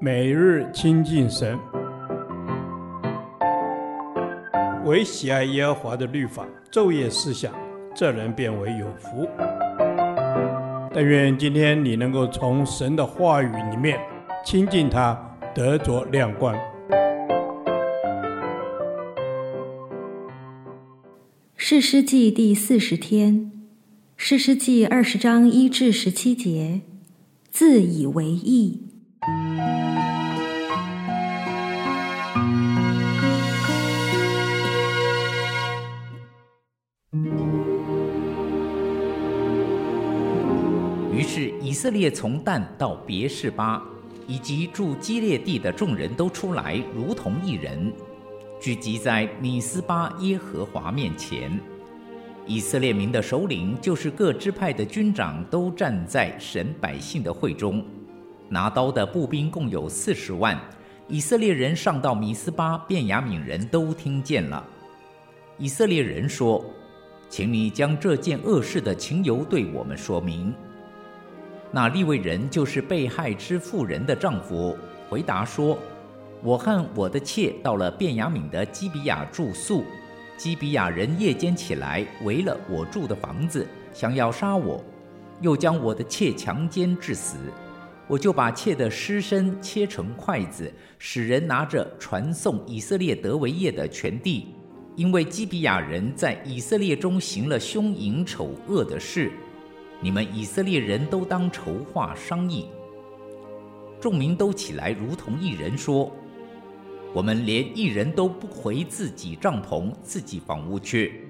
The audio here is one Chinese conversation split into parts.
每日亲近神，唯喜爱耶和华的律法，昼夜思想，这人便为有福。但愿今天你能够从神的话语里面亲近他，得着亮光。士师记第四十天，士师记二十章一至十七节，自以为义。于是以色列从但到别是巴，以及住基列地的众人都出来，如同一人。聚集在米斯巴耶和华面前，以色列民的首领，就是各支派的军长，都站在神百姓的会中。拿刀的步兵共有四十万。以色列人上到米斯巴，便雅悯人都听见了。以色列人说：“请你将这件恶事的情由对我们说明。”那利未人就是被害之妇人的丈夫，回答说。我和我的妾到了便雅悯的基比亚住宿，基比亚人夜间起来围了我住的房子，想要杀我，又将我的妾强奸致死。我就把妾的尸身切成筷子，使人拿着传送以色列得为业的全地，因为基比亚人在以色列中行了凶淫丑恶的事。你们以色列人都当筹划商议。众民都起来，如同一人说。我们连一人都不回自己帐篷、自己房屋去。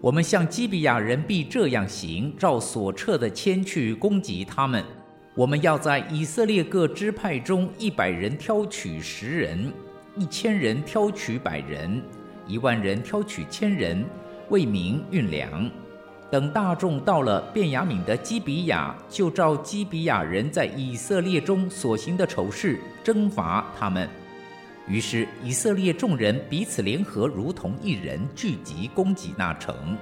我们向基比亚人必这样行，照所撤的签去攻击他们。我们要在以色列各支派中，一百人挑取十人，一千人挑取百人，一万人挑取千人，为民运粮。等大众到了便雅悯的基比亚，就照基比亚人在以色列中所行的丑事，征伐他们。于是以色列众人彼此联合，如同一人，聚集攻击那城。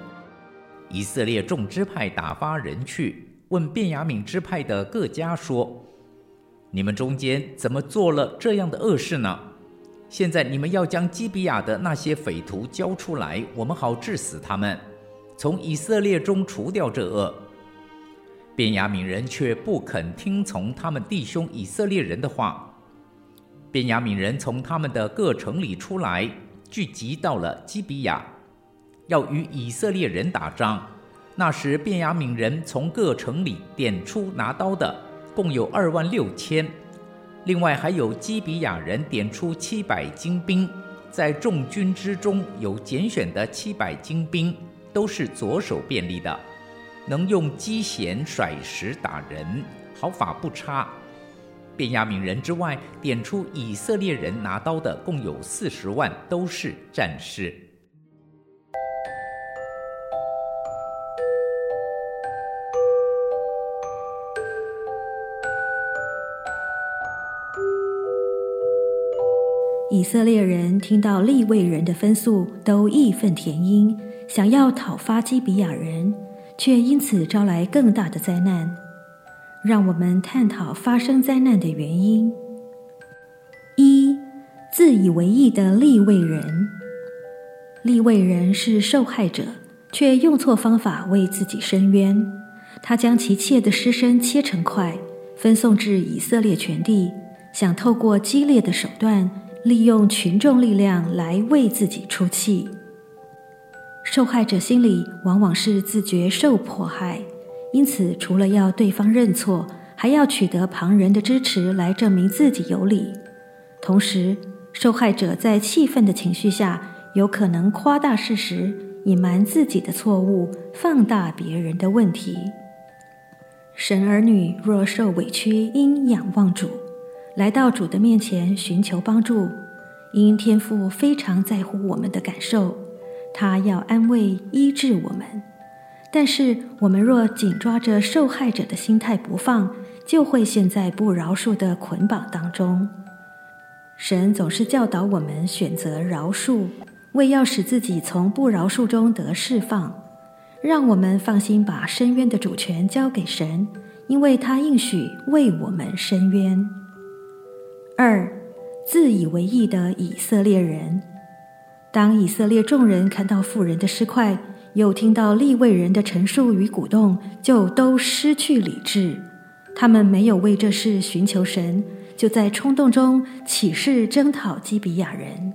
以色列众支派打发人去问便雅悯支派的各家说：“你们中间怎么做了这样的恶事呢？现在你们要将基比亚的那些匪徒交出来，我们好治死他们，从以色列中除掉这恶。”便雅悯人却不肯听从他们弟兄以色列人的话。便雅悯人从他们的各城里出来，聚集到了基比亚，要与以色列人打仗。那时，便雅悯人从各城里点出拿刀的，共有二万六千；另外还有基比亚人点出七百精兵，在众军之中有拣选的七百精兵，都是左手便利的，能用机弦甩石打人，毫发不差。便雅悯人之外，点出以色列人拿刀的共有四十万，都是战士。以色列人听到利未人的分诉，都义愤填膺，想要讨伐基比亚人，却因此招来更大的灾难。让我们探讨发生灾难的原因。一，自以为义的利未人。利未人是受害者，却用错方法为自己伸冤。他将其妾的尸身切成块，分送至以色列全地，想透过激烈的手段，利用群众力量来为自己出气。受害者心里往往是自觉受迫害。因此，除了要对方认错，还要取得旁人的支持来证明自己有理。同时，受害者在气愤的情绪下，有可能夸大事实，隐瞒自己的错误，放大别人的问题。神儿女若受委屈，应仰望主，来到主的面前寻求帮助。因天父非常在乎我们的感受，他要安慰医治我们。但是，我们若紧抓着受害者的心态不放，就会陷在不饶恕的捆绑当中。神总是教导我们选择饶恕，为要使自己从不饶恕中得释放。让我们放心把伸冤的主权交给神，因为他应许为我们伸冤。二，自以为义的以色列人。当以色列众人看到妇人的尸块，又听到利未人的陈述与鼓动，就都失去理智。他们没有为这事寻求神，就在冲动中起誓征讨基比亚人。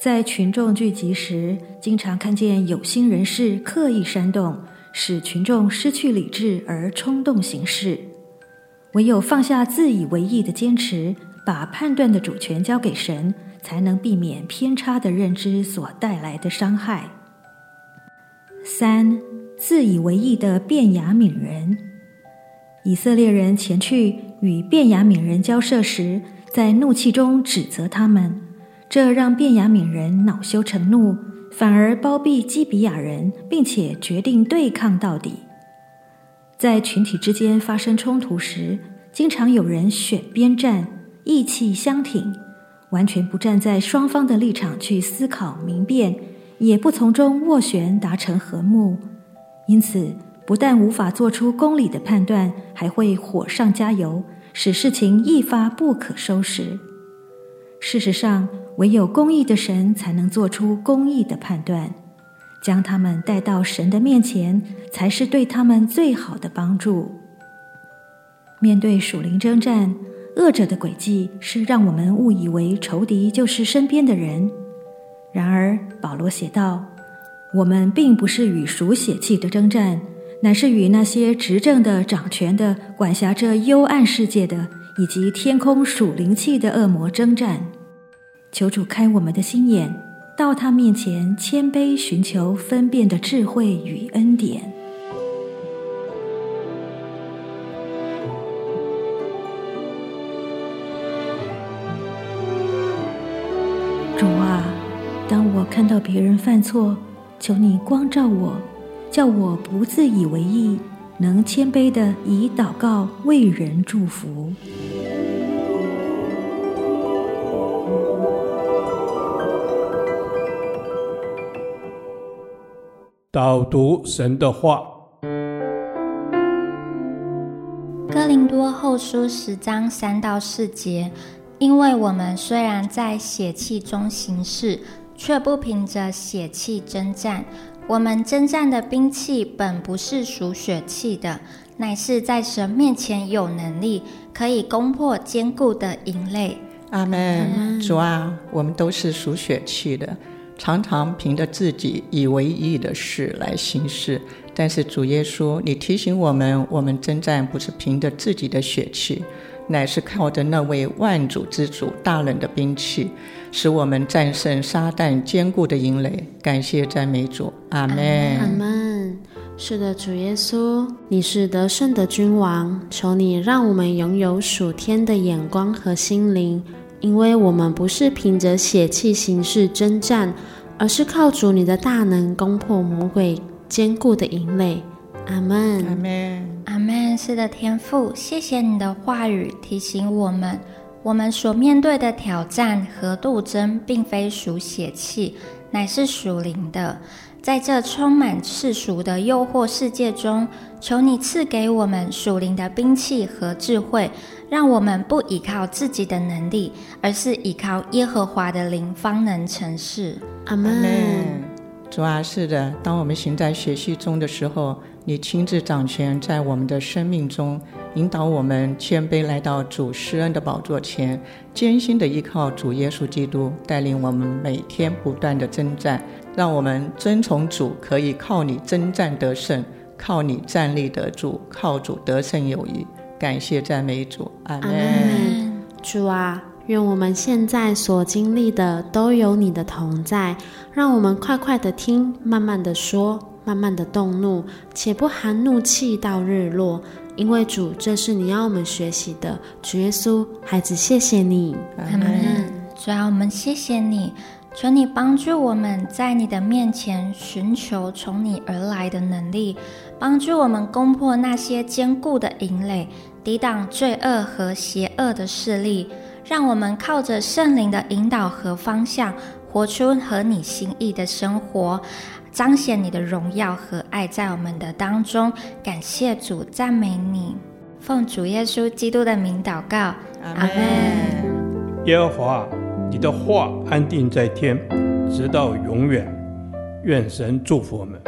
在群众聚集时，经常看见有心人士刻意煽动，使群众失去理智而冲动行事。唯有放下自以为义的坚持，把判断的主权交给神，才能避免偏差的认知所带来的伤害。三，自以为义的便雅悯人，以色列人前去与便雅悯人交涉时，在怒气中指责他们。这让便雅悯人恼羞成怒，反而包庇基比亚人，并且决定对抗到底。在群体之间发生冲突时，经常有人选边站，意气相挺，完全不站在双方的立场去思考明辨，也不从中斡旋达成和睦。因此，不但无法做出公理的判断，还会火上加油，使事情一发不可收拾。事实上，唯有公义的神才能做出公义的判断，将他们带到神的面前，才是对他们最好的帮助。面对属灵征战，恶者的诡计是让我们误以为仇敌就是身边的人。然而，保罗写道：“我们并不是与属血气的征战，乃是与那些执政的、掌权的、管辖着幽暗世界的。”以及天空属灵气的恶魔征战，求主开我们的心眼，到他面前谦卑寻求分辨的智慧与恩典。主啊，当我看到别人犯错，求你光照我，叫我不自以为意。能谦卑地以祷告为人祝福。导读神的话，《哥林多后书》十章三到四节，因为我们虽然在血气中行事，却不凭着血气征战。我们征战的兵器本不是属血气的，乃是在神面前有能力，可以攻破坚固的营垒。阿门。主啊，我们都是属血气的，常常凭着自己以为义的事来行事。但是主耶稣，你提醒我们，我们征战不是凭着自己的血气。乃是靠着那位万主之主大人的兵器，使我们战胜撒旦坚固的营垒。感谢赞美主，阿门。阿门。是的，主耶稣，你是得胜的君王，求你让我们拥有属天的眼光和心灵，因为我们不是凭着血气形式征战，而是靠主你的大能攻破魔鬼坚固的营垒。阿门，阿门，阿门。是的，天父，谢谢你的话语提醒我们，我们所面对的挑战和斗争，并非属血气，乃是属灵的。在这充满世俗的诱惑世界中，求你赐给我们属灵的兵器和智慧，让我们不依靠自己的能力，而是依靠耶和华的灵，方能成事。阿门。主啊，是的，当我们行在血气中的时候，你亲自掌权在我们的生命中，引导我们谦卑来到主施恩的宝座前，艰辛的依靠主耶稣基督，带领我们每天不断的征战，让我们遵从主，可以靠你征战得胜，靠你站立得住，靠主得胜有余。感谢赞美主，阿门。主啊。愿我们现在所经历的都有你的同在，让我们快快的听，慢慢的说，慢慢的动怒，且不含怒气到日落。因为主，这是你要我们学习的。主耶稣，孩子，谢谢你。阿门。主啊，我们谢谢你，求你帮助我们在你的面前寻求从你而来的能力，帮助我们攻破那些坚固的营垒，抵挡罪恶和邪恶的势力。让我们靠着圣灵的引导和方向，活出合你心意的生活，彰显你的荣耀和爱在我们的当中。感谢主，赞美你。奉主耶稣基督的名祷告，阿门。耶和华，你的话安定在天，直到永远。愿神祝福我们。